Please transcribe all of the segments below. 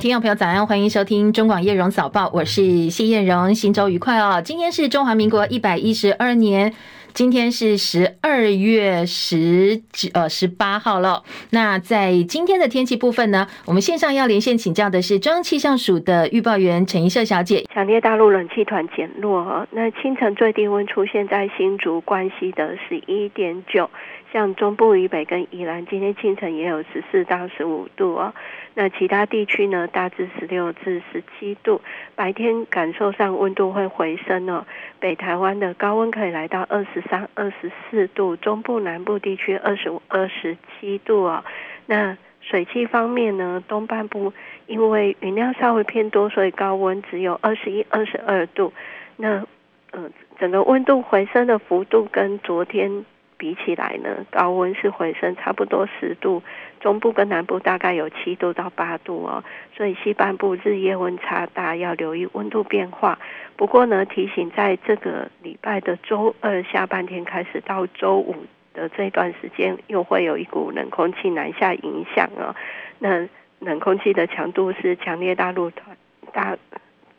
听众朋友早安，欢迎收听中广叶荣早报，我是谢燕荣，新周愉快哦！今天是中华民国一百一十二年。今天是十二月十九呃十八号了。那在今天的天气部分呢，我们线上要连线请教的是中央气象署的预报员陈怡社小姐。强烈大陆冷气团减弱，那清晨最低温出现在新竹关西的十一点九。像中部以北跟宜兰，今天清晨也有十四到十五度哦。那其他地区呢，大致十六至十七度。白天感受上温度会回升哦。北台湾的高温可以来到二十三、二十四度，中部南部地区二十五、二十七度哦。那水汽方面呢，东半部因为云量稍微偏多，所以高温只有二十一、二十二度。那呃，整个温度回升的幅度跟昨天。比起来呢，高温是回升差不多十度，中部跟南部大概有七度到八度哦，所以西半部日夜温差大，要留意温度变化。不过呢，提醒在这个礼拜的周二下半天开始到周五的这段时间，又会有一股冷空气南下影响哦。那冷空气的强度是强烈大陆团大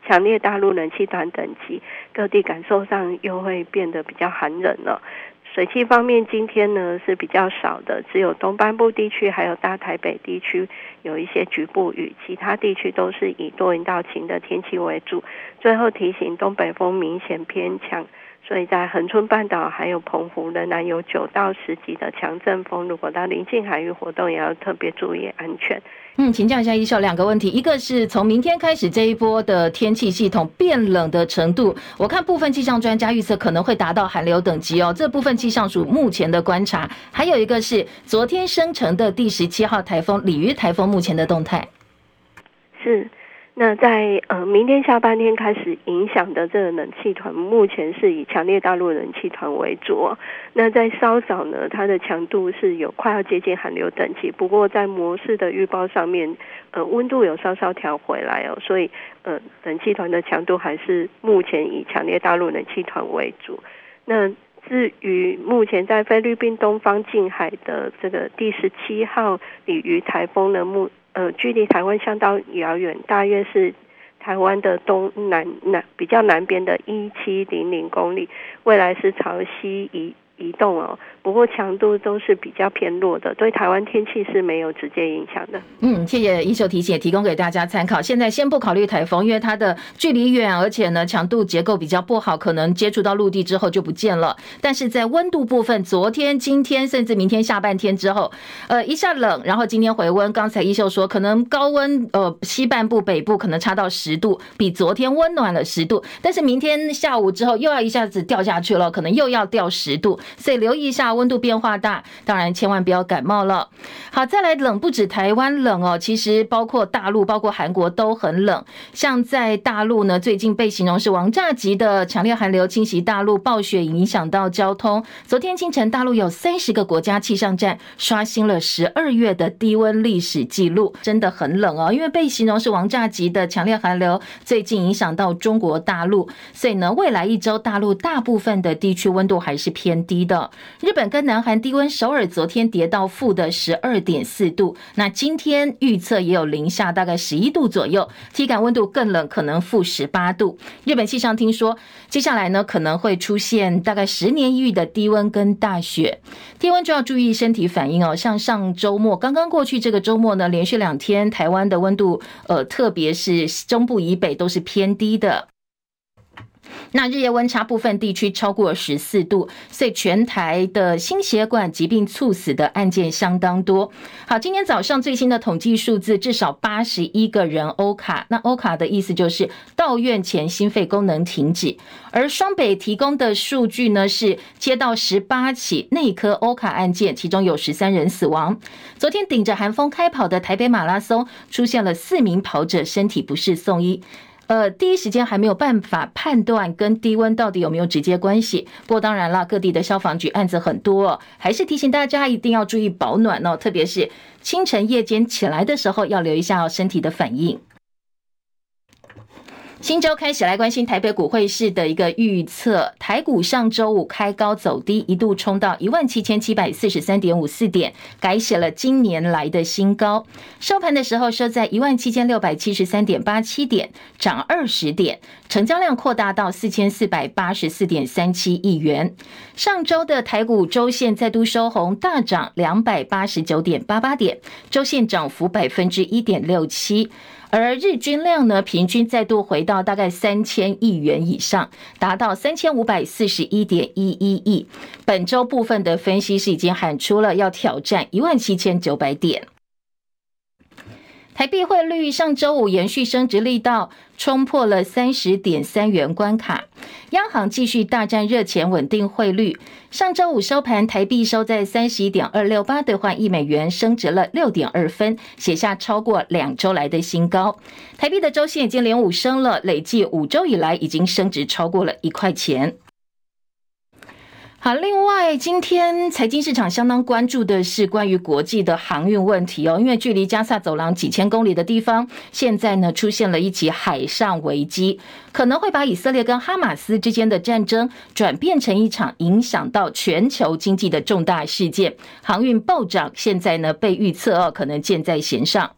强烈大陆冷气团等级，各地感受上又会变得比较寒冷了。水汽方面，今天呢是比较少的，只有东半部地区还有大台北地区有一些局部雨，其他地区都是以多云到晴的天气为主。最后提醒，东北风明显偏强。所以在恒春半岛还有澎湖仍然有九到十级的强阵风，如果到临近海域活动，也要特别注意安全。嗯，请教一下一秀两个问题，一个是从明天开始这一波的天气系统变冷的程度，我看部分气象专家预测可能会达到寒流等级哦。这部分气象署目前的观察，还有一个是昨天生成的第十七号台风鲤鱼台风目前的动态是。那在呃明天下半天开始影响的这个冷气团，目前是以强烈大陆冷气团为主。那在稍早呢，它的强度是有快要接近寒流等级，不过在模式的预报上面，呃温度有稍稍调回来哦，所以呃冷气团的强度还是目前以强烈大陆冷气团为主。那至于目前在菲律宾东方近海的这个第十七号鲤鱼台风的目。呃，距离台湾相当遥远，大约是台湾的东南南比较南边的一七零零公里，未来是朝西移移动哦。不过强度都是比较偏弱的，对台湾天气是没有直接影响的。嗯，谢谢一秀提醒，提供给大家参考。现在先不考虑台风，因为它的距离远，而且呢强度结构比较不好，可能接触到陆地之后就不见了。但是在温度部分，昨天、今天甚至明天下半天之后，呃一下冷，然后今天回温。刚才一秀说，可能高温呃西半部、北部可能差到十度，比昨天温暖了十度。但是明天下午之后又要一下子掉下去了，可能又要掉十度，所以留意一下。温度变化大，当然千万不要感冒了。好，再来冷不止台湾冷哦，其实包括大陆、包括韩国都很冷。像在大陆呢，最近被形容是王炸级的强烈寒流侵袭大陆，暴雪影响到交通。昨天清晨，大陆有三十个国家气象站刷新了十二月的低温历史记录，真的很冷哦。因为被形容是王炸级的强烈寒流，最近影响到中国大陆，所以呢，未来一周大陆大部分的地区温度还是偏低的。日本。跟南韩低温，首尔昨天跌到负的十二点四度，那今天预测也有零下大概十一度左右，体感温度更冷，可能负十八度。日本气象厅说，接下来呢可能会出现大概十年一遇的低温跟大雪，低温就要注意身体反应哦。像上周末刚刚过去这个周末呢，连续两天台湾的温度，呃，特别是中部以北都是偏低的。那日夜温差部分地区超过十四度，所以全台的心血管疾病猝死的案件相当多。好，今天早上最新的统计数字，至少八十一个人欧卡。那欧卡的意思就是到院前心肺功能停止。而双北提供的数据呢，是接到十八起内科欧卡案件，其中有十三人死亡。昨天顶着寒风开跑的台北马拉松，出现了四名跑者身体不适送医。呃，第一时间还没有办法判断跟低温到底有没有直接关系。不过当然了，各地的消防局案子很多，还是提醒大家一定要注意保暖哦，特别是清晨夜间起来的时候要留意一下身体的反应。新周开始来关心台北股汇市的一个预测。台股上周五开高走低，一度冲到一万七千七百四十三点五四点，改写了今年来的新高。收盘的时候收在一万七千六百七十三点八七点，涨二十点，成交量扩大到四千四百八十四点三七亿元。上周的台股周线再度收红，大涨两百八十九点八八点，周线涨幅百分之一点六七。而日均量呢，平均再度回到大概三千亿元以上，达到三千五百四十一点一一亿。本周部分的分析师已经喊出了要挑战一万七千九百点。台币汇率上周五延续升值力道，冲破了三十点三元关卡。央行继续大战热钱，稳定汇率。上周五收盘，台币收在三十一点二六八兑换一美元，升值了六点二分，写下超过两周来的新高。台币的周线已经连五升了，累计五周以来已经升值超过了一块钱。好，另外，今天财经市场相当关注的是关于国际的航运问题哦，因为距离加萨走廊几千公里的地方，现在呢出现了一起海上危机，可能会把以色列跟哈马斯之间的战争转变成一场影响到全球经济的重大事件。航运暴涨，现在呢被预测哦，可能箭在弦上。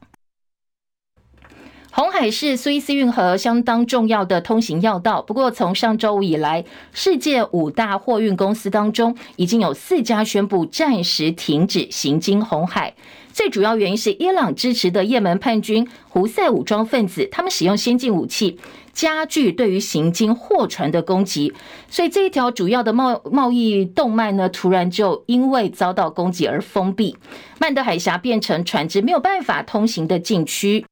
红海是苏伊士运河相当重要的通行要道，不过从上周五以来，世界五大货运公司当中，已经有四家宣布暂时停止行经红海。最主要原因是伊朗支持的也门叛军胡塞武装分子，他们使用先进武器，加剧对于行经货船的攻击，所以这一条主要的贸贸易动脉呢，突然就因为遭到攻击而封闭，曼德海峡变成船只没有办法通行的禁区。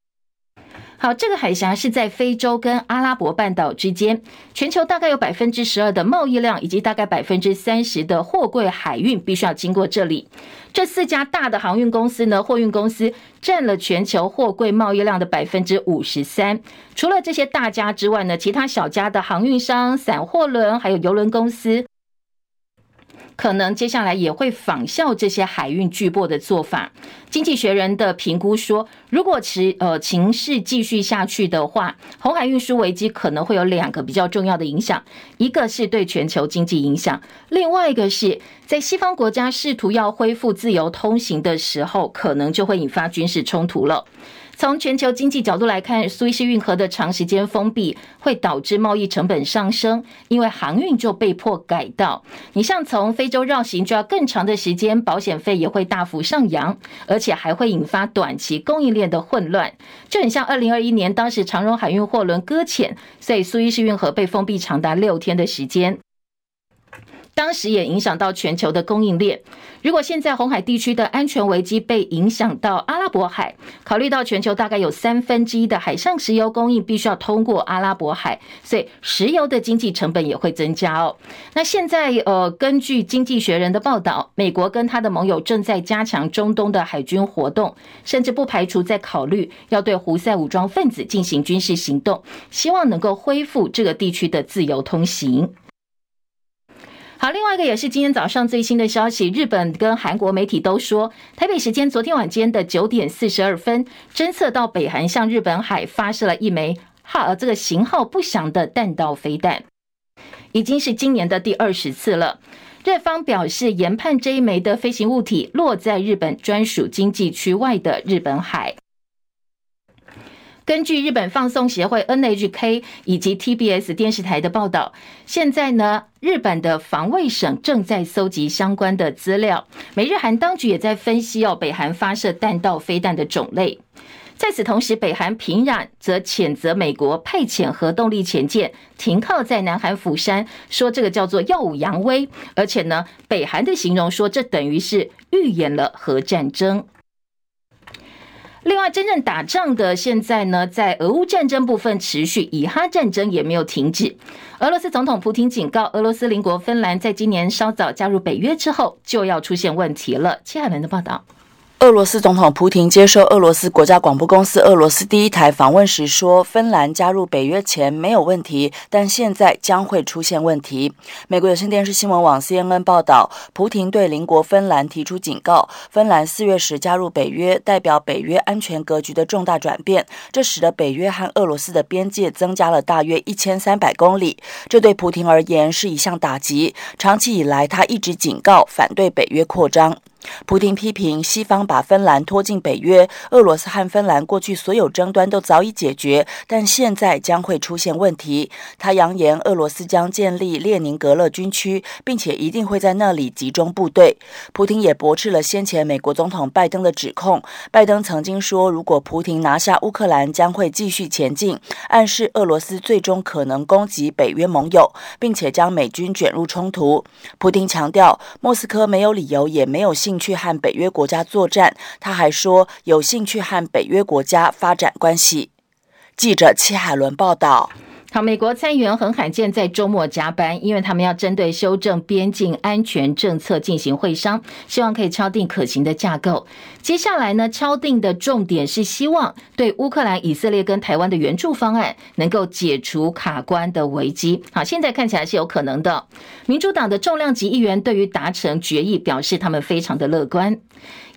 好，这个海峡是在非洲跟阿拉伯半岛之间，全球大概有百分之十二的贸易量，以及大概百分之三十的货柜海运必须要经过这里。这四家大的航运公司呢，货运公司占了全球货柜贸易量的百分之五十三。除了这些大家之外呢，其他小家的航运商、散货轮还有邮轮公司。可能接下来也会仿效这些海运巨擘的做法。经济学人的评估说，如果持呃情势继续下去的话，红海运输危机可能会有两个比较重要的影响，一个是对全球经济影响，另外一个是在西方国家试图要恢复自由通行的时候，可能就会引发军事冲突了。从全球经济角度来看，苏伊士运河的长时间封闭会导致贸易成本上升，因为航运就被迫改道。你像从非洲绕行就要更长的时间，保险费也会大幅上扬，而且还会引发短期供应链的混乱。就很像二零二一年，当时长荣海运货轮搁浅，所以苏伊士运河被封闭长达六天的时间。当时也影响到全球的供应链。如果现在红海地区的安全危机被影响到阿拉伯海，考虑到全球大概有三分之一的海上石油供应必须要通过阿拉伯海，所以石油的经济成本也会增加哦。那现在呃，根据经济学人的报道，美国跟他的盟友正在加强中东的海军活动，甚至不排除在考虑要对胡塞武装分子进行军事行动，希望能够恢复这个地区的自由通行。好，另外一个也是今天早上最新的消息，日本跟韩国媒体都说，台北时间昨天晚间的九点四十二分，侦测到北韩向日本海发射了一枚哈这个型号不详的弹道飞弹，已经是今年的第二十次了。日方表示研判这一枚的飞行物体落在日本专属经济区外的日本海。根据日本放送协会 NHK 以及 TBS 电视台的报道，现在呢，日本的防卫省正在搜集相关的资料，美日韩当局也在分析哦，北韩发射弹道飞弹的种类。在此同时，北韩平壤则谴责美国派遣核动力潜舰停靠在南韩釜山，说这个叫做耀武扬威，而且呢，北韩的形容说这等于是预演了核战争。另外，真正打仗的现在呢，在俄乌战争部分持续，以哈战争也没有停止。俄罗斯总统普京警告，俄罗斯邻国芬兰在今年稍早加入北约之后，就要出现问题了。切海伦的报道。俄罗斯总统普亭接受俄罗斯国家广播公司俄罗斯第一台访问时说：“芬兰加入北约前没有问题，但现在将会出现问题。”美国有线电视新闻网 CNN 报道，普亭对邻国芬兰提出警告：芬兰四月时加入北约，代表北约安全格局的重大转变，这使得北约和俄罗斯的边界增加了大约一千三百公里。这对普亭而言是一项打击。长期以来，他一直警告反对北约扩张。普亭批评西方把芬兰拖进北约，俄罗斯和芬兰过去所有争端都早已解决，但现在将会出现问题。他扬言，俄罗斯将建立列宁格勒军区，并且一定会在那里集中部队。普亭也驳斥了先前美国总统拜登的指控。拜登曾经说，如果普亭拿下乌克兰，将会继续前进，暗示俄罗斯最终可能攻击北约盟友，并且将美军卷入冲突。普亭强调，莫斯科没有理由，也没有兴趣和北约国家作战，他还说有兴趣和北约国家发展关系。记者戚海伦报道。好，美国参议员很罕见在周末加班，因为他们要针对修正边境安全政策进行会商，希望可以敲定可行的架构。接下来呢，敲定的重点是希望对乌克兰、以色列跟台湾的援助方案能够解除卡关的危机。好，现在看起来是有可能的。民主党的重量级议员对于达成决议表示，他们非常的乐观。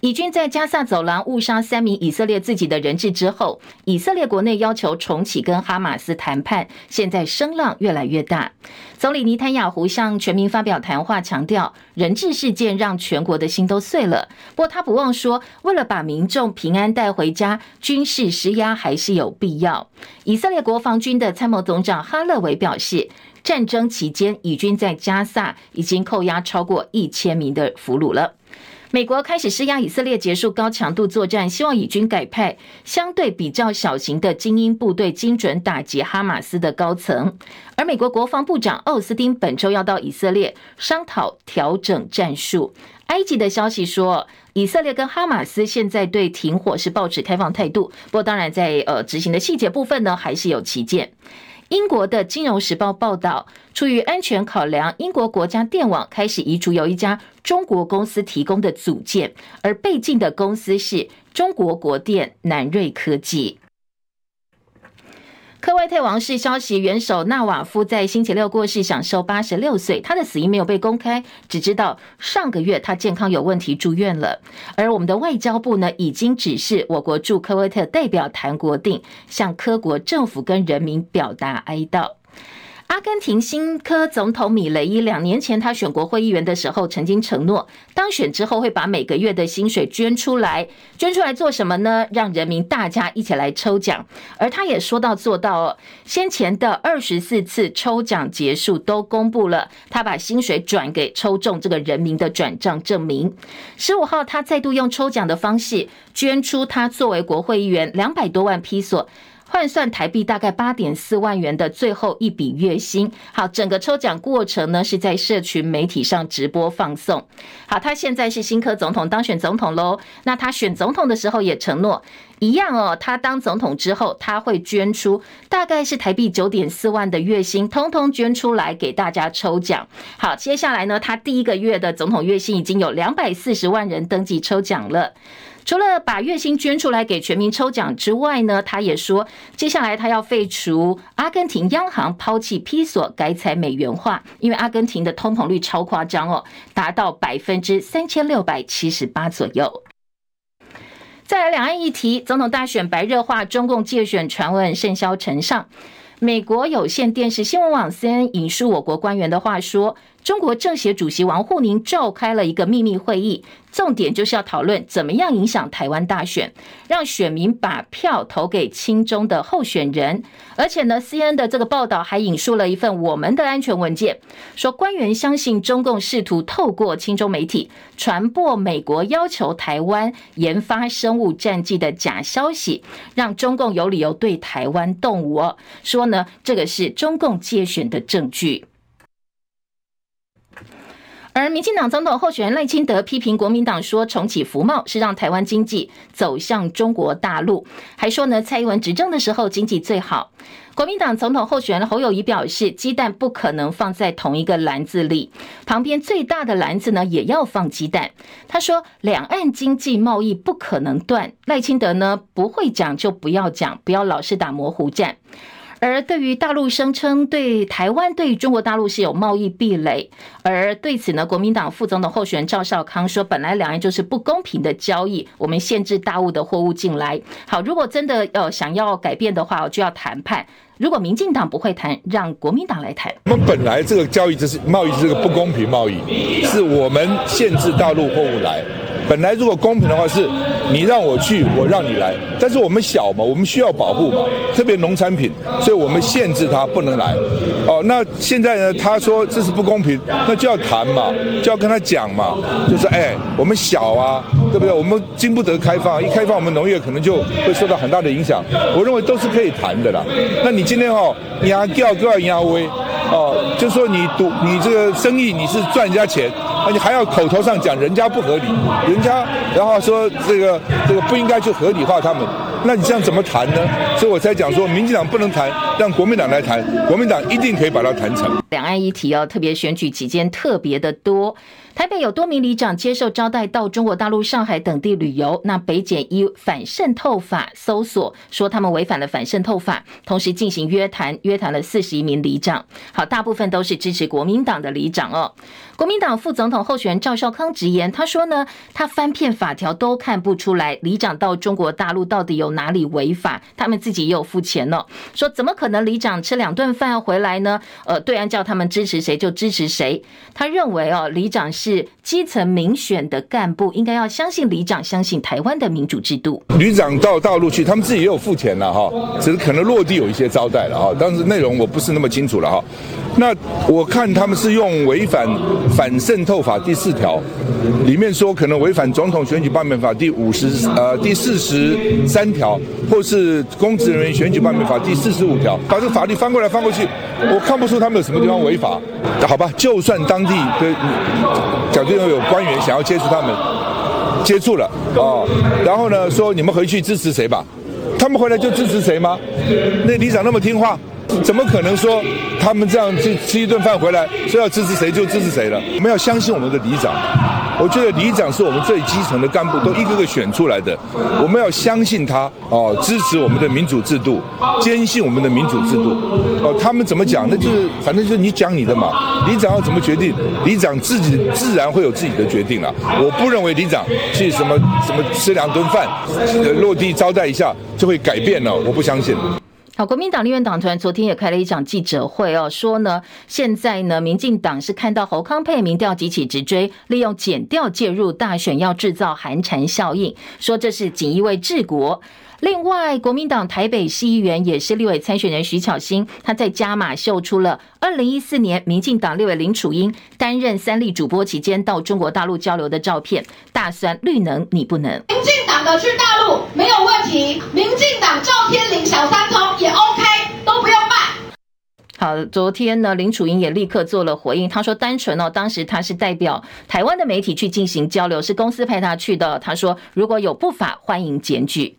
以军在加萨走廊误杀三名以色列自己的人质之后，以色列国内要求重启跟哈马斯谈判，现在声浪越来越大。总理尼坦雅胡向全民发表谈话，强调人质事件让全国的心都碎了。不过他不忘说，为了把民众平安带回家，军事施压还是有必要。以色列国防军的参谋总长哈勒维表示，战争期间以军在加萨已经扣押超过一千名的俘虏了。美国开始施压以色列结束高强度作战，希望以军改派相对比较小型的精英部队，精准打击哈马斯的高层。而美国国防部长奥斯汀本周要到以色列商讨调整战术。埃及的消息说，以色列跟哈马斯现在对停火是抱持开放态度，不过当然在呃执行的细节部分呢，还是有歧见。英国的《金融时报》报道，出于安全考量，英国国家电网开始移除由一家中国公司提供的组件，而被禁的公司是中国国电南瑞科技。科威特王室消息，元首纳瓦夫在星期六过世，享受八十六岁。他的死因没有被公开，只知道上个月他健康有问题住院了。而我们的外交部呢，已经指示我国驻科威特代表谭国定向科国政府跟人民表达哀悼。阿根廷新科总统米雷伊两年前他选国会议员的时候，曾经承诺当选之后会把每个月的薪水捐出来，捐出来做什么呢？让人民大家一起来抽奖。而他也说到做到哦，先前的二十四次抽奖结束都公布了，他把薪水转给抽中这个人民的转账证明。十五号他再度用抽奖的方式捐出他作为国会议员两百多万披索。换算台币大概八点四万元的最后一笔月薪。好，整个抽奖过程呢是在社群媒体上直播放送。好，他现在是新科总统当选总统喽。那他选总统的时候也承诺一样哦，他当总统之后他会捐出大概是台币九点四万的月薪，通通捐出来给大家抽奖。好，接下来呢，他第一个月的总统月薪已经有两百四十万人登记抽奖了。除了把月薪捐出来给全民抽奖之外呢，他也说，接下来他要废除阿根廷央行抛弃披索，改采美元化，因为阿根廷的通膨率超夸张哦，达到百分之三千六百七十八左右。再来两岸议题，总统大选白热化，中共借选传闻甚嚣尘上。美国有线电视新闻网 CNN 引述我国官员的话说，中国政协主席王沪宁召开了一个秘密会议，重点就是要讨论怎么样影响台湾大选，让选民把票投给亲中的候选人。而且呢，CNN 的这个报道还引述了一份我们的安全文件，说官员相信中共试图透过亲中媒体传播美国要求台湾研发生物战剂的假消息，让中共有理由对台湾动武。说呢，这个是中共借选的证据。而民进党总统候选人赖清德批评国民党说重启服贸是让台湾经济走向中国大陆，还说呢蔡英文执政的时候经济最好。国民党总统候选人侯友谊表示，鸡蛋不可能放在同一个篮子里，旁边最大的篮子呢也要放鸡蛋。他说，两岸经济贸易不可能断。赖清德呢不会讲就不要讲，不要老是打模糊战。而对于大陆声称对台湾对中国大陆是有贸易壁垒，而对此呢，国民党副总统候选人赵少康说，本来两岸就是不公平的交易，我们限制大陆的货物进来。好，如果真的要想要改变的话，我就要谈判。如果民进党不会谈，让国民党来谈。我们本来这个交易就是贸易，是个不公平贸易，是我们限制大陆货物来。本来如果公平的话，是你让我去，我让你来。但是我们小嘛，我们需要保护嘛，特别农产品，所以我们限制它不能来。哦，那现在呢？他说这是不公平，那就要谈嘛，就要跟他讲嘛，就是哎，我们小啊，对不对？我们经不得开放，一开放我们农业可能就会受到很大的影响。我认为都是可以谈的啦。那你今天哦，压掉都要压威，哦，就说你赌你这个生意你是赚人家钱。那你还要口头上讲人家不合理，人家然后说这个这个不应该去合理化他们，那你这样怎么谈呢？所以我才讲说，民进党不能谈，让国民党来谈，国民党一定可以把它谈成。两岸议题哦，特别选举期间特别的多。台北有多名里长接受招待到中国大陆上海等地旅游，那北检依反渗透法搜索，说他们违反了反渗透法，同时进行约谈，约谈了四十一名里长。好，大部分都是支持国民党的里长哦。国民党副总统候选人赵少康直言，他说呢，他翻遍法条都看不出来里长到中国大陆到底有哪里违法，他们自己也有付钱呢、说怎么可能里长吃两顿饭回来呢？呃，对岸叫他们支持谁就支持谁。他认为哦，里长是。基层民选的干部，应该要相信里长，相信台湾的民主制度。里长到大陆去，他们自己也有付钱了哈，只是可能落地有一些招待了哈，但是内容我不是那么清楚了哈。那我看他们是用违反反渗透法第四条，里面说可能违反总统选举罢免法第五十呃第四十三条，或是公职人员选举罢免法第四十五条，把这个法律翻过来翻过去，我看不出他们有什么地方违法。好吧，就算当地的。又有官员想要接触他们，接触了啊，然后呢说你们回去支持谁吧，他们回来就支持谁吗？那里长那么听话，怎么可能说他们这样去吃一顿饭回来说要支持谁就支持谁了？我们要相信我们的里长。我觉得里长是我们最基层的干部，都一个个选出来的。我们要相信他哦，支持我们的民主制度，坚信我们的民主制度。哦，他们怎么讲？那就是反正就是你讲你的嘛。里长要怎么决定？里长自己自然会有自己的决定了。我不认为里长去什么什么吃两顿饭，落地招待一下就会改变了。我不相信。好，国民党立院党团昨天也开了一场记者会哦，说呢，现在呢，民进党是看到侯康配民调急起直追，利用检调介入大选，要制造寒蝉效应，说这是锦衣卫治国。另外，国民党台北市议员也是立委参选人徐巧芯，他在加码秀出了二零一四年民进党立委林楚英担任三立主播期间到中国大陆交流的照片，大酸绿能你不能。民进党的去大陆没有问题，民进党照片领小三。好，昨天呢，林楚英也立刻做了回应，他说单纯哦，当时他是代表台湾的媒体去进行交流，是公司派他去的。他说如果有不法，欢迎检举。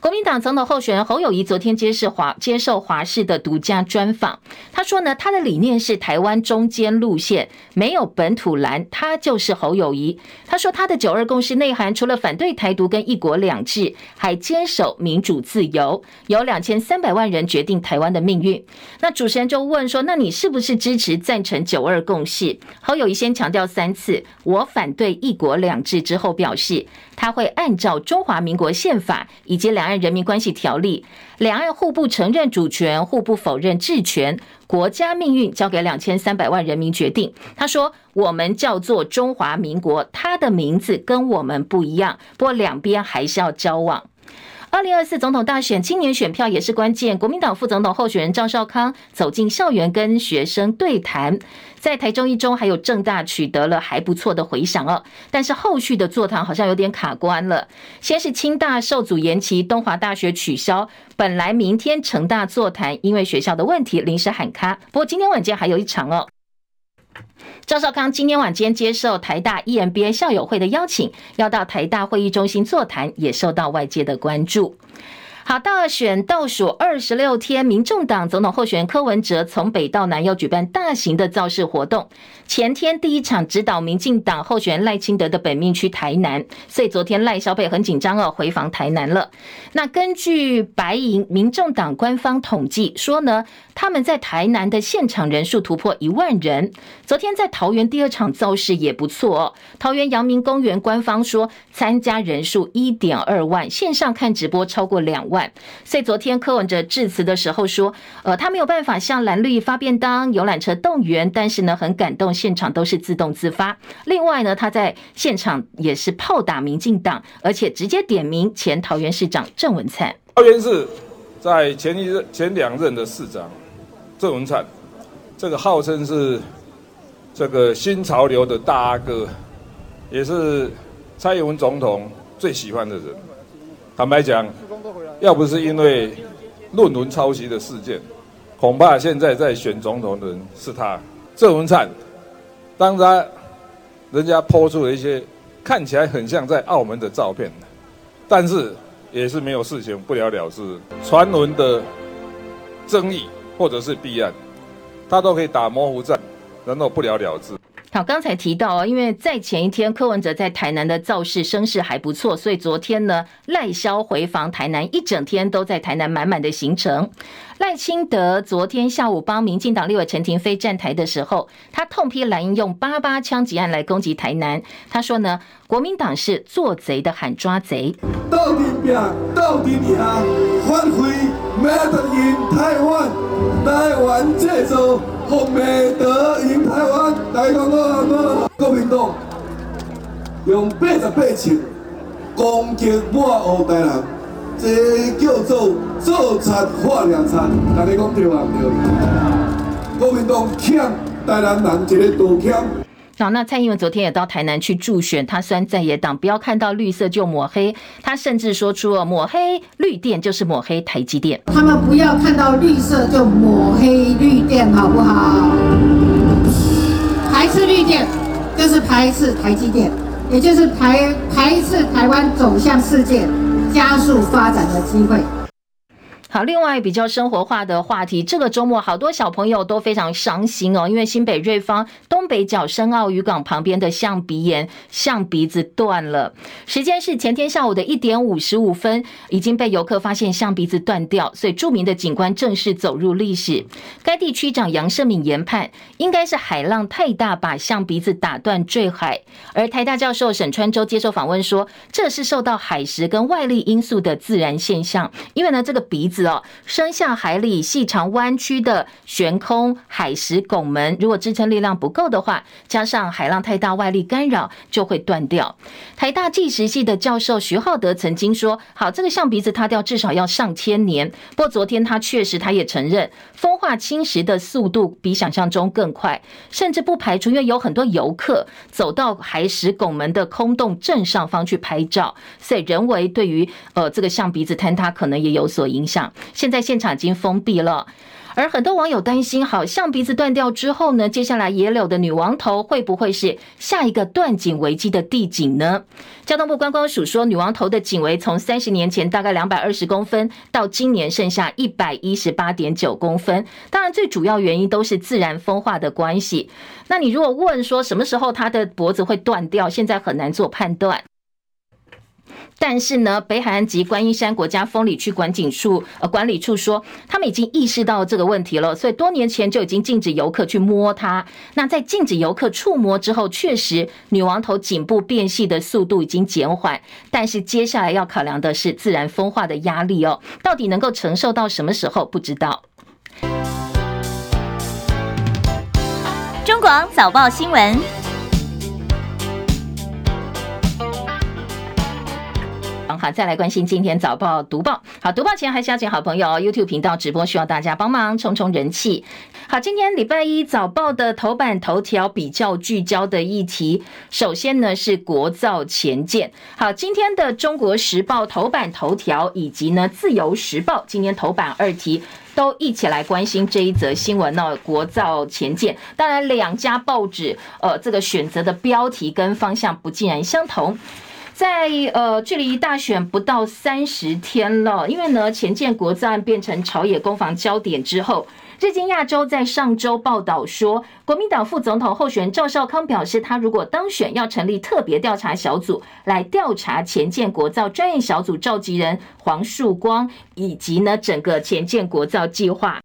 国民党总统候选人侯友谊昨天接受华接受华视的独家专访，他说呢，他的理念是台湾中间路线，没有本土蓝，他就是侯友谊。他说他的九二共识内涵除了反对台独跟一国两制，还坚守民主自由，有两千三百万人决定台湾的命运。那主持人就问说，那你是不是支持赞成九二共识？侯友谊先强调三次，我反对一国两制之后表示，他会按照中华民国宪法以及两两岸人民关系条例，两岸互不承认主权，互不否认治权，国家命运交给两千三百万人民决定。他说：“我们叫做中华民国，他的名字跟我们不一样，不过两边还是要交往。”二零二四总统大选，青年选票也是关键。国民党副总统候选人赵少康走进校园跟学生对谈，在台中一中还有政大取得了还不错的回响哦。但是后续的座谈好像有点卡关了。先是清大受阻延期，东华大学取消，本来明天成大座谈，因为学校的问题临时喊卡。不过今天晚间还有一场哦。赵少康今天晚间接受台大 EMBA 校友会的邀请，要到台大会议中心座谈，也受到外界的关注。好，大选倒数二十六天，民众党总统候选人柯文哲从北到南要举办大型的造势活动。前天第一场指导民进党候选人赖清德的本命区台南，所以昨天赖小北很紧张哦，回防台南了。那根据白银民众党官方统计说呢，他们在台南的现场人数突破一万人。昨天在桃园第二场造势也不错哦，桃园阳明公园官方说参加人数一点二万，线上看直播超过两万。所以昨天柯文哲致辞的时候说，呃，他没有办法向蓝绿发便当、游览车动员，但是呢，很感动，现场都是自动自发。另外呢，他在现场也是炮打民进党，而且直接点名前桃园市长郑文灿。桃园市在前一任、前两任的市长郑文灿，这个号称是这个新潮流的大阿哥，也是蔡英文总统最喜欢的人。坦白讲。要不是因为论文抄袭的事件，恐怕现在在选总统的人是他郑文灿。当他人家抛出了一些看起来很像在澳门的照片，但是也是没有事情不了了之，传闻的争议或者是弊案，他都可以打模糊战，然后不了了之。好，刚才提到哦，因为在前一天柯文哲在台南的造势声势还不错，所以昨天呢赖萧回防台南，一整天都在台南满满的行程。赖清德昨天下午帮民进党立委陈亭妃站台的时候，他痛批蓝营用八八枪击案来攻击台南。他说呢，国民党是做贼的喊抓贼。到底拼，到底拼，反悔，Made in 台湾，台湾制造，红梅德赢台湾，台湾我国民党用八十八枪攻击我乌台人。这叫做做贼画两残，大家讲对不对？国民党欠台南人一个道歉。好，那蔡英文昨天也到台南去助选，他虽然在野党不要看到绿色就抹黑，他甚至说出了抹黑绿电就是抹黑台积电。他们不要看到绿色就抹黑绿电，好不好？排斥绿电就是排斥台积电，也就是排排斥台湾走向世界。加速发展的机会。好，另外比较生活化的话题，这个周末好多小朋友都非常伤心哦，因为新北瑞芳东北角深澳渔港旁边的象鼻岩象鼻子断了。时间是前天下午的一点五十五分，已经被游客发现象鼻子断掉，所以著名的景观正式走入历史。该地区长杨胜敏研判，应该是海浪太大把象鼻子打断坠海。而台大教授沈川洲接受访问说，这是受到海蚀跟外力因素的自然现象，因为呢这个鼻子。伸向海里细长弯曲的悬空海蚀拱门，如果支撑力量不够的话，加上海浪太大外力干扰，就会断掉。台大纪实系的教授徐浩德曾经说：“好，这个象鼻子塌掉至少要上千年。”不过昨天他确实他也承认，风化侵蚀的速度比想象中更快，甚至不排除因为有很多游客走到海蚀拱门的空洞正上方去拍照，所以人为对于呃这个象鼻子坍塌可能也有所影响。现在现场已经封闭了，而很多网友担心，好，像鼻子断掉之后呢，接下来野柳的女王头会不会是下一个断颈危机的地景呢？交通部观光署说，女王头的颈围从三十年前大概两百二十公分，到今年剩下一百一十八点九公分。当然，最主要原因都是自然风化的关系。那你如果问说什么时候它的脖子会断掉，现在很难做判断。但是呢，北海岸及观音山国家风景区管景处呃管理处说，他们已经意识到这个问题了，所以多年前就已经禁止游客去摸它。那在禁止游客触摸之后，确实女王头颈部变细的速度已经减缓，但是接下来要考量的是自然风化的压力哦，到底能够承受到什么时候不知道。中广早报新闻。好，再来关心今天早报读报。好，读报前还是要请好朋友 YouTube 频道直播，需要大家帮忙冲冲人气。好，今天礼拜一早报的头版头条比较聚焦的议题，首先呢是国造前舰。好，今天的中国时报头版头条以及呢自由时报今天头版二题。都一起来关心这一则新闻呢，国造前舰。当然，两家报纸呃，这个选择的标题跟方向不尽然相同。在呃，距离大选不到三十天了，因为呢，潜舰国造案变成朝野攻防焦点之后。日经亚洲在上周报道说，国民党副总统候选人赵少康表示，他如果当选，要成立特别调查小组来调查前建国造专业小组召集人黄树光以及呢整个前建国造计划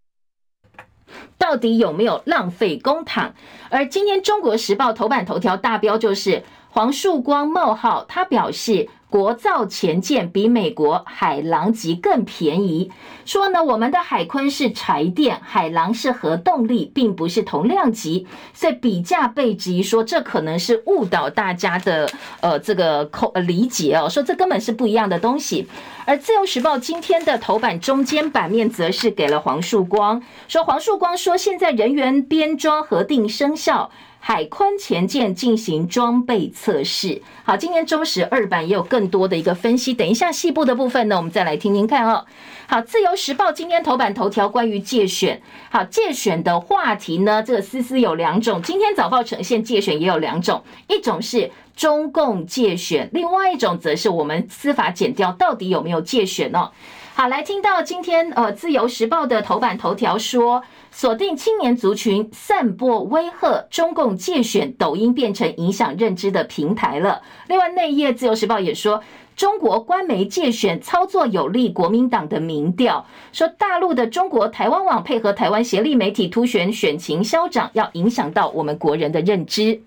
到底有没有浪费公帑。而今天中国时报头版头条大标就是黄树光冒号，他表示。国造潜舰比美国海狼级更便宜，说呢，我们的海鲲是柴电，海狼是核动力，并不是同量级，所以比价被质疑，说这可能是误导大家的呃这个口理解哦，说这根本是不一样的东西。而自由时报今天的头版中间版面则是给了黄树光，说黄树光说现在人员编装核定生效。海鲲潜舰进行装备测试。好，今天中时二版也有更多的一个分析。等一下细部的部分呢，我们再来听听看哦。好，自由时报今天头版头条关于介选。好，介选的话题呢，这个丝丝有两种。今天早报呈现介选也有两种，一种是中共介选，另外一种则是我们司法检调到底有没有介选哦。好，来听到今天呃自由时报的头版头条说。锁定青年族群，散播威吓，中共介选，抖音变成影响认知的平台了。另外，内页自由时报也说，中国官媒介选操作有利国民党的民调，说大陆的中国台湾网配合台湾协力媒体突选选情消长，要影响到我们国人的认知。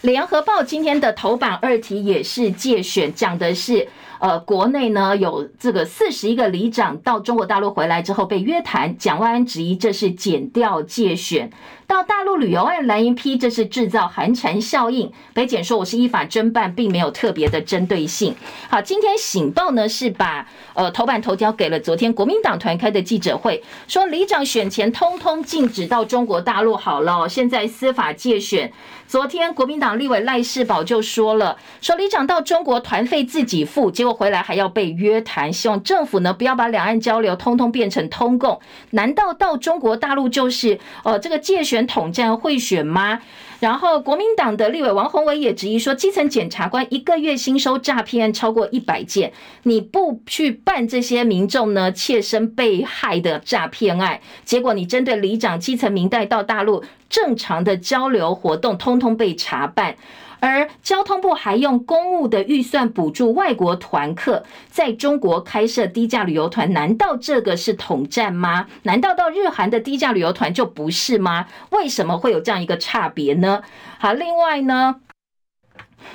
联合报今天的头版二题也是介选，讲的是。呃，国内呢有这个四十一个里长到中国大陆回来之后被约谈，蒋万安质疑这是减掉界选。到大陆旅游案，蓝营批这是制造寒蝉效应。北检说我是依法侦办，并没有特别的针对性。好，今天醒报呢是把呃头版头条给了昨天国民党团开的记者会，说里长选前通通禁止到中国大陆好了，现在司法界选。昨天国民党立委赖士葆就说了，说里长到中国团费自己付，结果回来还要被约谈，希望政府呢不要把两岸交流通通变成通共。难道到中国大陆就是呃这个界选？统战贿选吗？然后国民党的立委王宏伟也质疑说，基层检察官一个月新收诈骗案超过一百件，你不去办这些民众呢切身被害的诈骗案，结果你针对里长基层民代到大陆正常的交流活动，通通被查办。而交通部还用公务的预算补助外国团客在中国开设低价旅游团，难道这个是统战吗？难道到日韩的低价旅游团就不是吗？为什么会有这样一个差别呢？好，另外呢？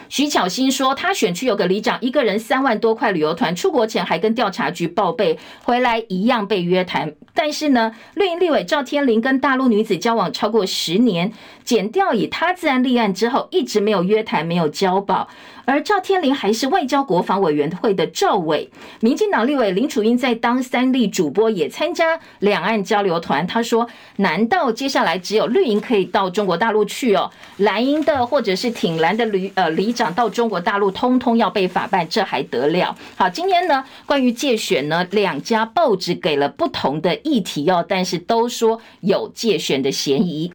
徐巧芯说，他选区有个里长，一个人三万多块旅游团，出国前还跟调查局报备，回来一样被约谈。但是呢，绿营立委赵天麟跟大陆女子交往超过十年，检调以他自案立案之后，一直没有约谈，没有交保。而赵天麟还是外交国防委员会的赵委，民进党立委林楚英在当三立主播也参加两岸交流团。他说：“难道接下来只有绿营可以到中国大陆去哦？蓝营的或者是挺蓝的旅呃里长到中国大陆，通通要被法办，这还得了？”好，今天呢，关于借选呢，两家报纸给了不同的议题哦，但是都说有借选的嫌疑。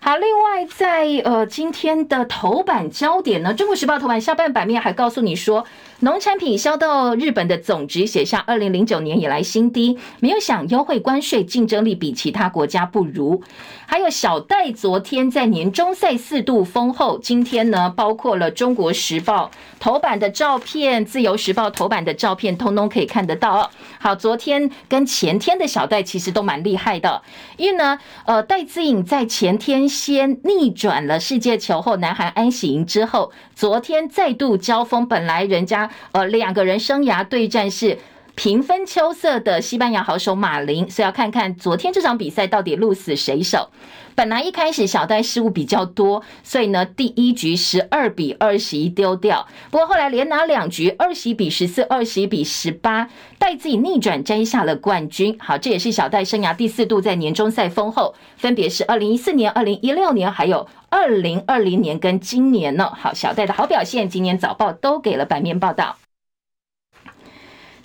好，另外在呃今天的头版焦点呢，《中国时报》头版下半版面还告诉你说，农产品销到日本的总值写下二零零九年以来新低，没有想优惠关税，竞争力比其他国家不如。还有小戴昨天在年终赛四度封后，今天呢，包括了《中国时报》头版的照片，《自由时报》头版的照片，通通可以看得到。好，昨天跟前天的小戴其实都蛮厉害的，因为呢，呃，戴资颖在前天先逆转了世界球后南韩安喜莹之后，昨天再度交锋，本来人家呃两个人生涯对战是。平分秋色的西班牙好手马林，所以要看看昨天这场比赛到底鹿死谁手。本来一开始小戴失误比较多，所以呢，第一局十二比二十一丢掉。不过后来连拿两局，二十一比十四，二十一比十八，戴自己逆转摘下了冠军。好，这也是小戴生涯第四度在年终赛封后，分别是二零一四年、二零一六年，还有二零二零年跟今年呢。好，小戴的好表现，今年早报都给了版面报道。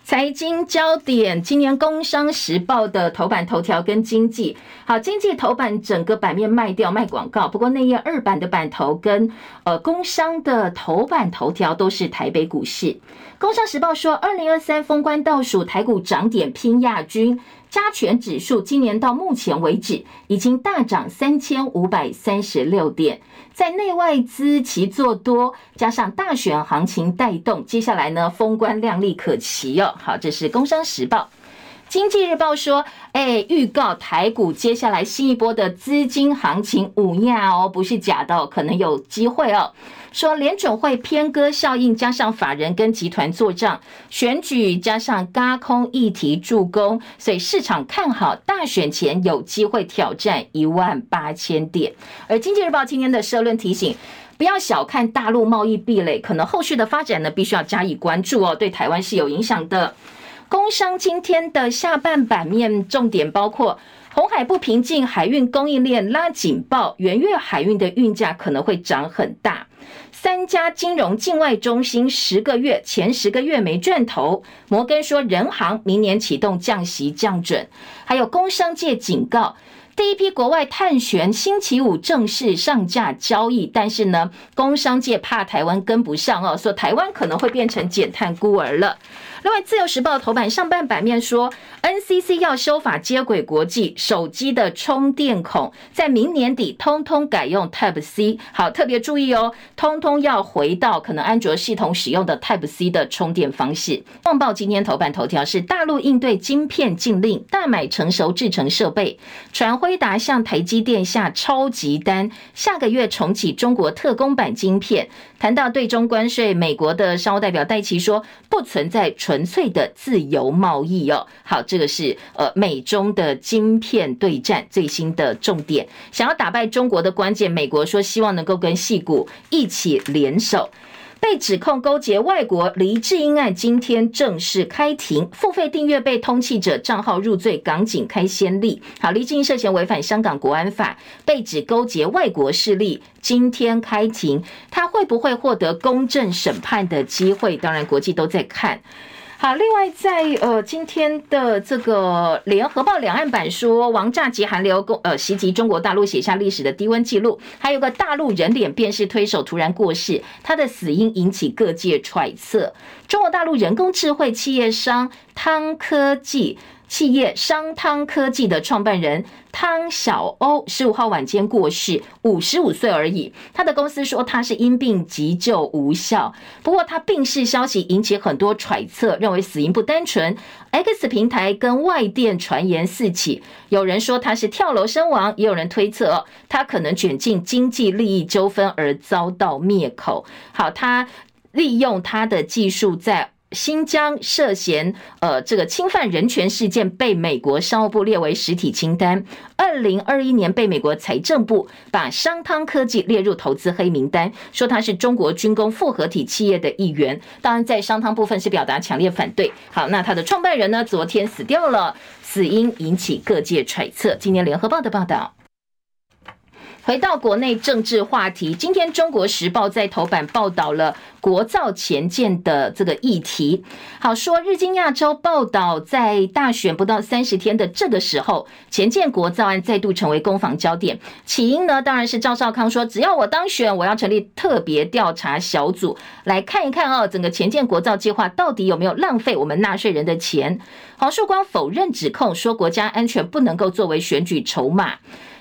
财经焦点，今年《工商时报》的头版头条跟经济，好，经济头版整个版面卖掉卖广告，不过内页二版的版头跟呃工商的头版头条都是台北股市。《工商时报》说，二零二三封关倒数，台股涨点拼亚军。加权指数今年到目前为止已经大涨三千五百三十六点，在内外资齐做多，加上大选行情带动，接下来呢，封关亮丽可期哦。好，这是《工商时报》。经济日报说，哎，预告台股接下来新一波的资金行情五亚哦，不是假的，可能有机会哦。说联准会偏鸽效应加上法人跟集团做账，选举加上轧空议题助攻，所以市场看好大选前有机会挑战一万八千点。而经济日报今天的社论提醒，不要小看大陆贸易壁垒，可能后续的发展呢，必须要加以关注哦，对台湾是有影响的。工商今天的下半版面重点包括：红海不平静，海运供应链拉警报，元月海运的运价可能会涨很大。三家金融境外中心十个月前十个月没赚头，摩根说人行明年启动降息降准，还有工商界警告。第一批国外探权星期五正式上架交易，但是呢，工商界怕台湾跟不上哦，说台湾可能会变成减碳孤儿了。另外，《自由时报》头版上半版面说，NCC 要修法接轨国际，手机的充电孔在明年底通通改用 Type C。好，特别注意哦，通通要回到可能安卓系统使用的 Type C 的充电方式。《旺报》今天头版头条是大陆应对晶片禁令，大买成熟制程设备，传。辉达向台积电下超级单，下个月重启中国特供版晶片。谈到对中关税，美国的商务代表戴琪说，不存在纯粹的自由贸易哦。好，这个是呃美中的晶片对战最新的重点，想要打败中国的关键，美国说希望能够跟矽谷一起联手。被指控勾结外国黎智英案，今天正式开庭。付费订阅被通缉者账号入罪，港警开先例。好，黎智英涉嫌违反香港国安法，被指勾结外国势力，今天开庭，他会不会获得公正审判的机会？当然，国际都在看。好，另外在呃今天的这个联合报两岸版说，王炸级寒流攻呃袭击中国大陆，写下历史的低温记录。还有个大陆人脸辨识推手突然过世，他的死因引起各界揣测。中国大陆人工智慧企业商汤科技。企业商汤科技的创办人汤晓欧十五号晚间过世，五十五岁而已。他的公司说他是因病急救无效，不过他病逝消息引起很多揣测，认为死因不单纯。X 平台跟外电传言四起，有人说他是跳楼身亡，也有人推测他可能卷进经济利益纠纷而遭到灭口。好，他利用他的技术在。新疆涉嫌呃这个侵犯人权事件被美国商务部列为实体清单，二零二一年被美国财政部把商汤科技列入投资黑名单，说它是中国军工复合体企业的一员。当然，在商汤部分是表达强烈反对。好，那他的创办人呢，昨天死掉了，死因引起各界揣测。今年联合报的报道。回到国内政治话题，今天《中国时报》在头版报道了国造前舰的这个议题。好说，日经亚洲报道，在大选不到三十天的这个时候，前舰国造案再度成为攻防焦点。起因呢，当然是赵少康说，只要我当选，我要成立特别调查小组来看一看哦，整个前舰国造计划到底有没有浪费我们纳税人的钱。黄树光否认指控，说国家安全不能够作为选举筹码。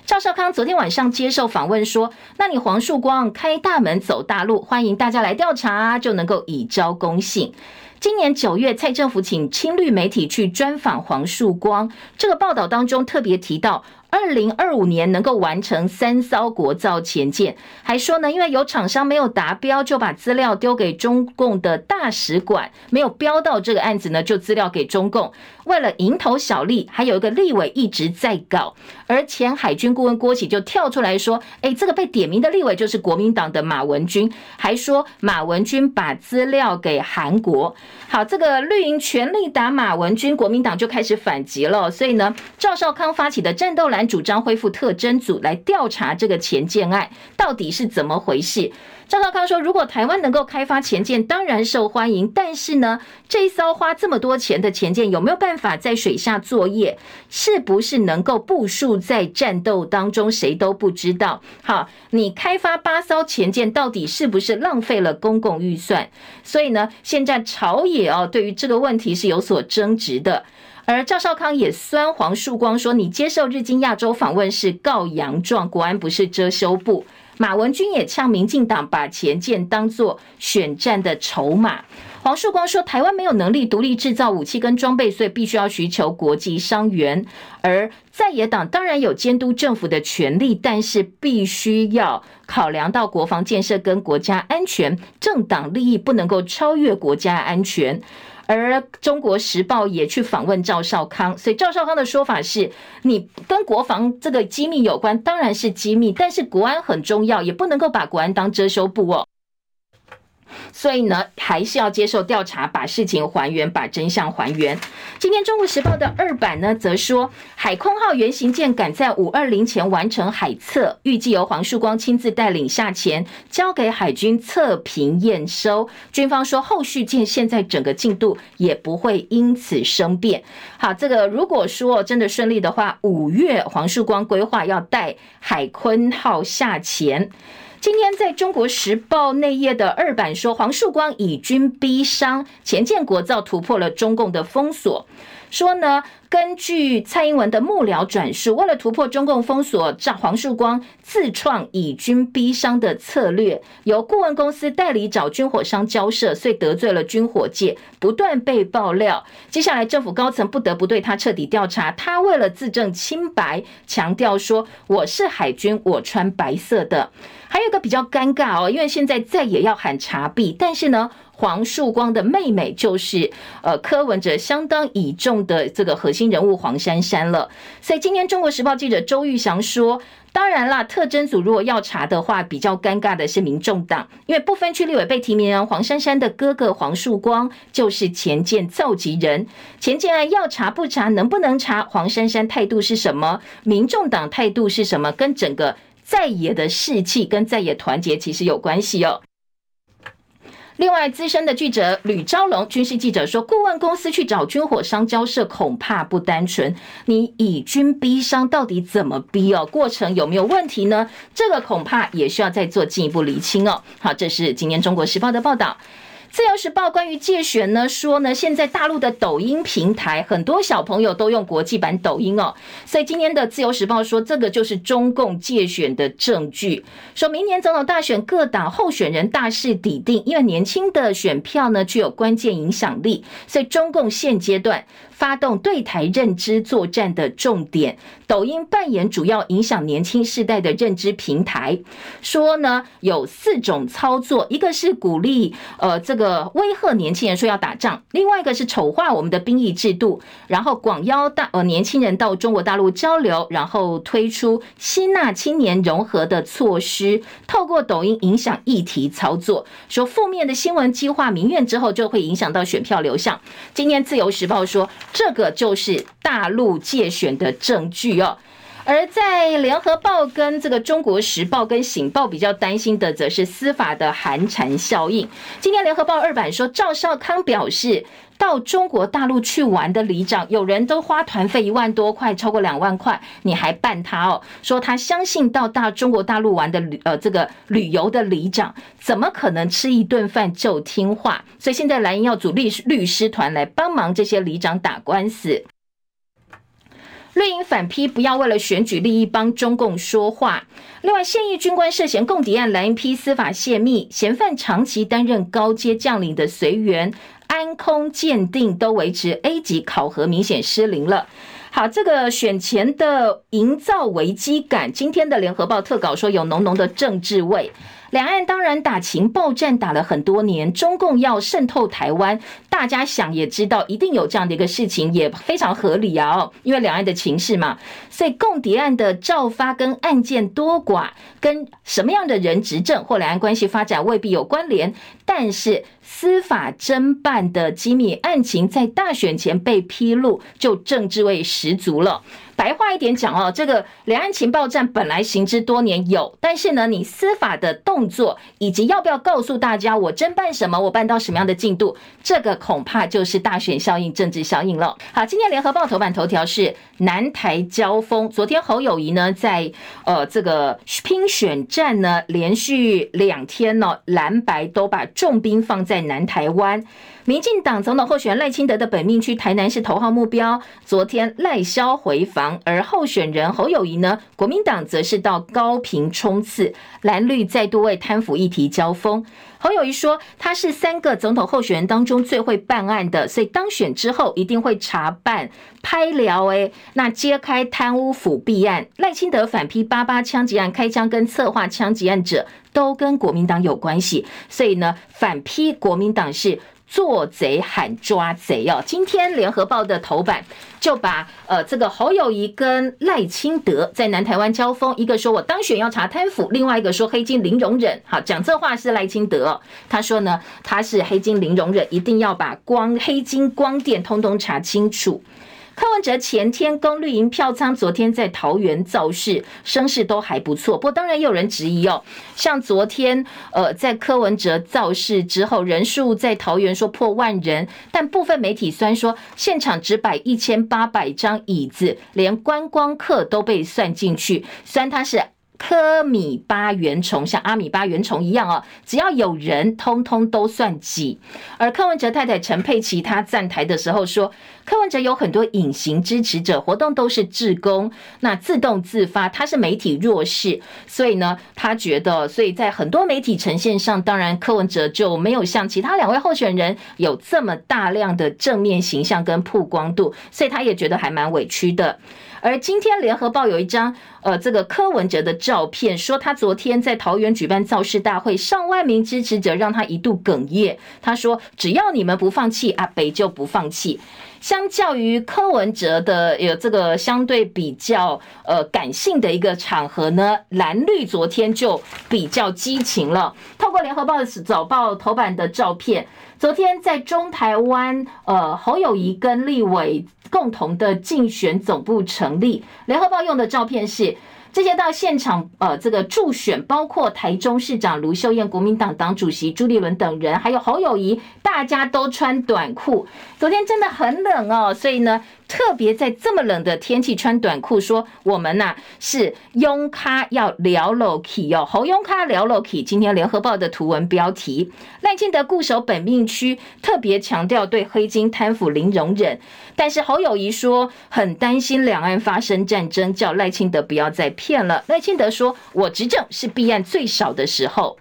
赵少康昨天晚上接受访问说：“那你黄树光开大门走大路，欢迎大家来调查，就能够以招公信。”今年九月，蔡政府请青绿媒体去专访黄树光，这个报道当中特别提到，二零二五年能够完成三艘国造潜舰，还说呢，因为有厂商没有达标，就把资料丢给中共的大使馆，没有标到这个案子呢，就资料给中共。为了蝇头小利，还有一个立委一直在搞，而前海军顾问郭启就跳出来说：“哎，这个被点名的立委就是国民党的马文君，还说马文君把资料给韩国。”好，这个绿营全力打马文君，国民党就开始反击了。所以呢，赵少康发起的战斗蓝主张恢复特征组来调查这个前舰案到底是怎么回事。赵少康说：“如果台湾能够开发前舰，当然受欢迎。但是呢，这一艘花这么多钱的潜舰，有没有办法在水下作业？是不是能够部署在战斗当中？谁都不知道。好，你开发八艘潜舰，到底是不是浪费了公共预算？所以呢，现在朝野哦，对于这个问题是有所争执的。而赵少康也酸黄树光说：‘你接受日经亚洲访问是告洋状，国安不是遮羞布。’”马文君也呛民进党把前舰当作选战的筹码。黄树光说，台湾没有能力独立制造武器跟装备，所以必须要寻求国际伤员。而在野党当然有监督政府的权利，但是必须要考量到国防建设跟国家安全，政党利益不能够超越国家安全。而《中国时报》也去访问赵少康，所以赵少康的说法是：你跟国防这个机密有关，当然是机密，但是国安很重要，也不能够把国安当遮羞布哦。所以呢，还是要接受调查，把事情还原，把真相还原。今天《中国时报》的二版呢，则说海空号原型舰赶在五二零前完成海测，预计由黄树光亲自带领下潜，交给海军测评验收。军方说，后续舰现在整个进度也不会因此生变。好，这个如果说真的顺利的话，五月黄树光规划要带海鲲号下潜。今天在中国时报内页的二版说，黄树光以军逼商，潜舰国造突破了中共的封锁。说呢，根据蔡英文的幕僚转述，为了突破中共封锁，赵黄树光自创以军逼商的策略，由顾问公司代理找军火商交涉，所以得罪了军火界，不断被爆料。接下来政府高层不得不对他彻底调查。他为了自证清白，强调说：“我是海军，我穿白色的。”还有一个比较尴尬哦，因为现在再也要喊查弊，但是呢。黄树光的妹妹就是呃柯文哲相当倚重的这个核心人物黄珊珊了，所以今天中国时报记者周玉祥说，当然啦，特侦组如果要查的话，比较尴尬的是民众党，因为不分区立委被提名人黄珊珊的哥哥黄树光就是前建召集人，前建案要查不查，能不能查，黄珊珊态度是什么，民众党态度是什么，跟整个在野的士气跟在野团结其实有关系哦。另外，资深的记者吕昭龙，军事记者说，顾问公司去找军火商交涉，恐怕不单纯。你以军逼商，到底怎么逼哦？过程有没有问题呢？这个恐怕也需要再做进一步厘清哦。好，这是今天《中国时报》的报道。自由时报关于借选呢，说呢，现在大陆的抖音平台很多小朋友都用国际版抖音哦，所以今天的自由时报说，这个就是中共借选的证据，说明年总统大选各党候选人大势已定，因为年轻的选票呢具有关键影响力，所以中共现阶段。发动对台认知作战的重点，抖音扮演主要影响年轻世代的认知平台。说呢，有四种操作，一个是鼓励呃这个威吓年轻人说要打仗，另外一个是丑化我们的兵役制度，然后广邀大呃年轻人到中国大陆交流，然后推出吸纳青年融合的措施，透过抖音影响议题操作。说负面的新闻激化民怨之后，就会影响到选票流向。今天自由时报说。这个就是大陆借选的证据哦，而在联合报跟这个中国时报跟醒报比较担心的，则是司法的寒蝉效应。今天联合报二版说，赵少康表示，到中国大陆去玩的里长，有人都花团费一万多块，超过两万块，你还办他哦？说他相信到大中国大陆玩的旅呃这个旅游的里长，怎么可能吃一顿饭就听话？所以现在蓝营要组律律师团来帮忙这些里长打官司。绿营反批，不要为了选举利益帮中共说话。另外，现役军官涉嫌共谍案，蓝营批司法泄密，嫌犯长期担任高阶将领的随员。安空鉴定都维持 A 级，考核明显失灵了。好，这个选前的营造危机感，今天的联合报特稿说有浓浓的政治味。两岸当然打情报战打了很多年，中共要渗透台湾，大家想也知道，一定有这样的一个事情，也非常合理啊。哦，因为两岸的情势嘛，所以共谍案的照发跟案件多寡，跟什么样的人执政或两岸关系发展未必有关联，但是司法侦办的机密案情在大选前被披露，就政治味十足了。白话一点讲哦，这个两岸情报站本来行之多年有，但是呢，你司法的动作以及要不要告诉大家我侦办什么，我办到什么样的进度，这个恐怕就是大选效应、政治效应了。好，今天联合报头版头条是南台交锋，昨天侯友宜呢在呃这个拼选战呢连续两天呢蓝白都把重兵放在南台湾。民进党总统候选人赖清德的本命区台南是头号目标。昨天赖萧回防，而候选人侯友宜呢，国民党则是到高屏冲刺，蓝绿再度为贪腐议题交锋。侯友宜说，他是三个总统候选人当中最会办案的，所以当选之后一定会查办拍寮诶，那揭开贪污腐弊案。赖清德反批八八枪击案开枪跟策划枪击案者都跟国民党有关系，所以呢，反批国民党是。做贼喊抓贼哦！今天联合报的头版就把呃这个侯友宜跟赖清德在南台湾交锋，一个说我当选要查贪腐，另外一个说黑金零容忍。好，讲这话是赖清德，他说呢他是黑金零容忍，一定要把光黑金光电通通查清楚。柯文哲前天攻绿营票仓，昨天在桃园造势，声势都还不错。不过当然也有人质疑哦，像昨天呃在柯文哲造势之后，人数在桃园说破万人，但部分媒体虽然说现场只摆一千八百张椅子，连观光客都被算进去，虽然他是。柯米巴原虫像阿米巴原虫一样哦，只要有人，通通都算挤。而柯文哲太太陈佩琪她站台的时候说，柯文哲有很多隐形支持者，活动都是志工，那自动自发，他是媒体弱势，所以呢，他觉得，所以在很多媒体呈现上，当然柯文哲就没有像其他两位候选人有这么大量的正面形象跟曝光度，所以他也觉得还蛮委屈的。而今天联合报有一张呃这个柯文哲的照片，说他昨天在桃园举办造势大会，上万名支持者让他一度哽咽。他说：“只要你们不放弃，阿北就不放弃。”相较于柯文哲的有这个相对比较呃感性的一个场合呢，蓝绿昨天就比较激情了。透过联合报早报头版的照片。昨天在中台湾，呃，侯友宜跟立委共同的竞选总部成立。联合报用的照片是这些到现场，呃，这个助选包括台中市长卢秀燕、国民党党主席朱立伦等人，还有侯友谊，大家都穿短裤。昨天真的很冷哦，所以呢。特别在这么冷的天气穿短裤，说我们呐、是庸咖要聊楼起哦，好拥咖聊楼起。今天联合报的图文标题，赖清德固守本命区，特别强调对黑金贪腐零容忍。但是侯友谊说很担心两岸发生战争，叫赖清德不要再骗了。赖清德说，我执政是弊案最少的时候。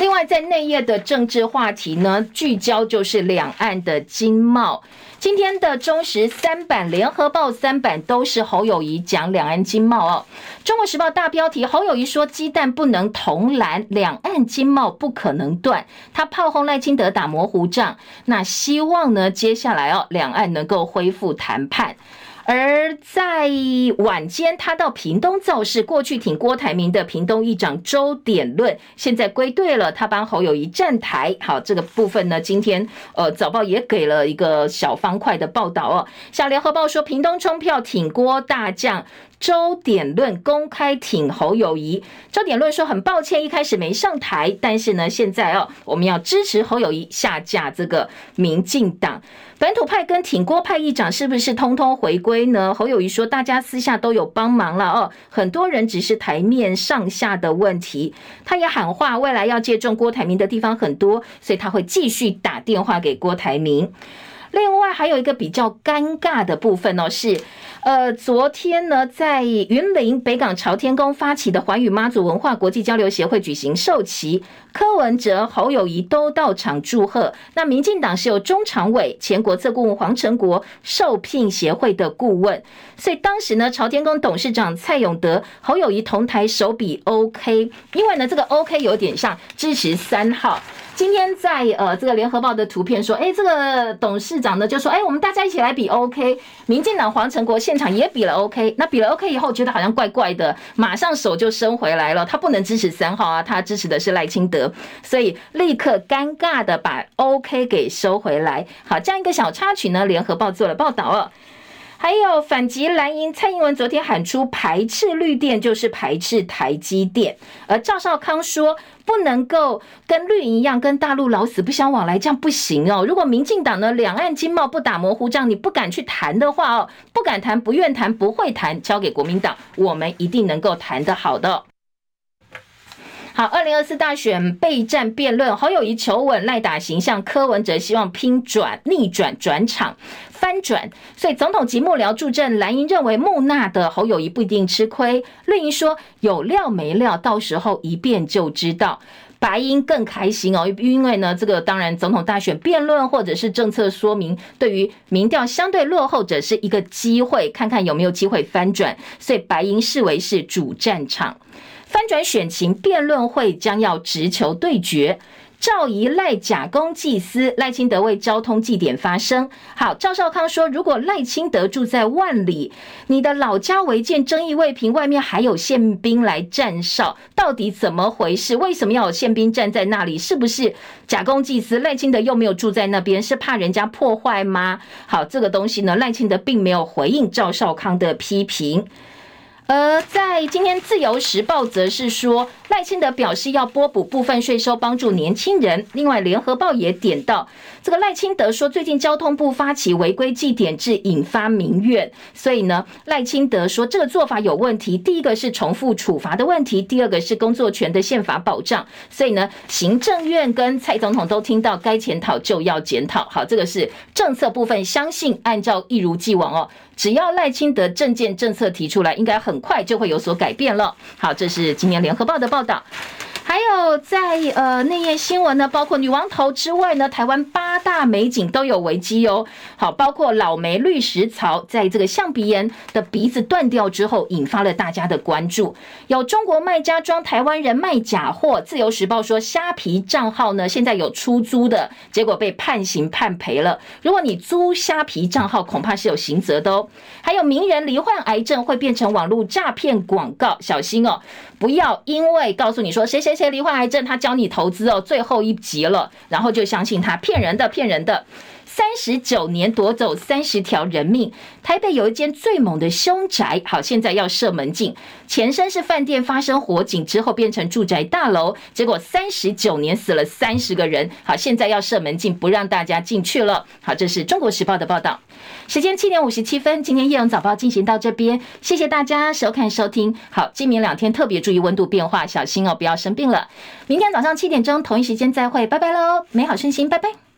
另外，在内页的政治话题呢，聚焦就是两岸的经贸。今天的中时三版、联合报三版都是侯友宜讲两岸经贸哦。中国时报大标题：侯友宜说鸡蛋不能同篮，两岸经贸不可能断。他炮轰赖清德打模糊仗，那希望呢，接下来哦，两岸能够恢复谈判。而在晚间，他到屏东造势，过去挺郭台铭的屏东议长周点论，现在归队了，他帮侯友宜站台。好，这个部分呢，今天呃早报也给了一个小方块的报道哦。小联合报说，屏东冲票挺郭大将。周点论公开挺侯友宜，周点论说很抱歉一开始没上台，但是呢现在哦我们要支持侯友宜下架这个民进党本土派跟挺郭派议长是不是通通回归呢？侯友谊说大家私下都有帮忙了哦，很多人只是台面上下的问题。他也喊话未来要借重郭台铭的地方很多，所以他会继续打电话给郭台铭。另外还有一个比较尴尬的部分哦，是呃，昨天呢，在云林北港朝天宫发起的环宇妈祖文化国际交流协会举行授旗，柯文哲、侯友宜都到场祝贺。那民进党是由中常委、前国策顾问黄成国受聘协会的顾问，所以当时呢，朝天宫董事长蔡永德、侯友宜同台手比 OK，因为呢，这个 OK 有点像支持三号。今天在呃这个联合报的图片说，哎，这个董事长呢就说，哎，我们大家一起来比 OK。民进党黄成国现场也比了 OK，那比了 OK 以后觉得好像怪怪的，马上手就伸回来了。他不能支持三号啊，他支持的是赖清德，所以立刻尴尬的把 OK 给收回来。好，这样一个小插曲呢，联合报做了报道哦。还有反击蓝营，蔡英文昨天喊出排斥绿电就是排斥台积电，而赵少康说不能够跟绿营一样跟大陆老死不相往来，这样不行哦。如果民进党呢两岸经贸不打模糊仗，你不敢去谈的话哦，不敢谈，不愿谈，不会谈，交给国民党，我们一定能够谈得好的。好，二零二四大选备战辩论，侯友宜求稳赖打形象，柯文哲希望拼转逆转转场翻转，所以总统及幕僚助阵。蓝营认为木讷的侯友宜不一定吃亏，绿营说有料没料，到时候一辩就知道。白营更开心哦，因为呢，这个当然总统大选辩论或者是政策说明，对于民调相对落后者是一个机会，看看有没有机会翻转，所以白营视为是主战场。翻转选情，辩论会将要直球对决。赵宜赖假公济私，赖清德为交通祭点发声。好，赵少康说，如果赖清德住在万里，你的老家违建争议未平，外面还有宪兵来站哨，到底怎么回事？为什么要有宪兵站在那里？是不是假公济私？赖清德又没有住在那边，是怕人家破坏吗？好，这个东西呢，赖清德并没有回应赵少康的批评。而在今天《自由时报》则是说，赖清德表示要拨补部分税收帮助年轻人。另外，《联合报》也点到，这个赖清德说，最近交通部发起违规记点制，引发民怨。所以呢，赖清德说这个做法有问题。第一个是重复处罚的问题，第二个是工作权的宪法保障。所以呢，行政院跟蔡总统都听到该检讨就要检讨。好，这个是政策部分，相信按照一如既往哦。只要赖清德政见政策提出来，应该很快就会有所改变了。好，这是今年联合报的报道。还有在呃内页新闻呢，包括女王头之外呢，台湾八大美景都有危机哦。好，包括老梅绿石槽，在这个象鼻岩的鼻子断掉之后，引发了大家的关注。有中国卖家装台湾人卖假货，自由时报说虾皮账号呢现在有出租的，结果被判刑判赔了。如果你租虾皮账号，恐怕是有刑责的哦。还有名人罹患癌症会变成网络诈骗广告，小心哦，不要因为告诉你说谁谁。切罹患癌症，他教你投资哦，最后一集了，然后就相信他，骗人的，骗人的。三十九年夺走三十条人命，台北有一间最猛的凶宅，好，现在要设门禁。前身是饭店，发生火警之后变成住宅大楼，结果三十九年死了三十个人，好，现在要设门禁，不让大家进去了。好，这是中国时报的报道。时间七点五十七分，今天夜荣早报进行到这边，谢谢大家收看收听。好，今明两天特别注意温度变化，小心哦，不要生病了。明天早上七点钟同一时间再会，拜拜喽，美好身心，拜拜。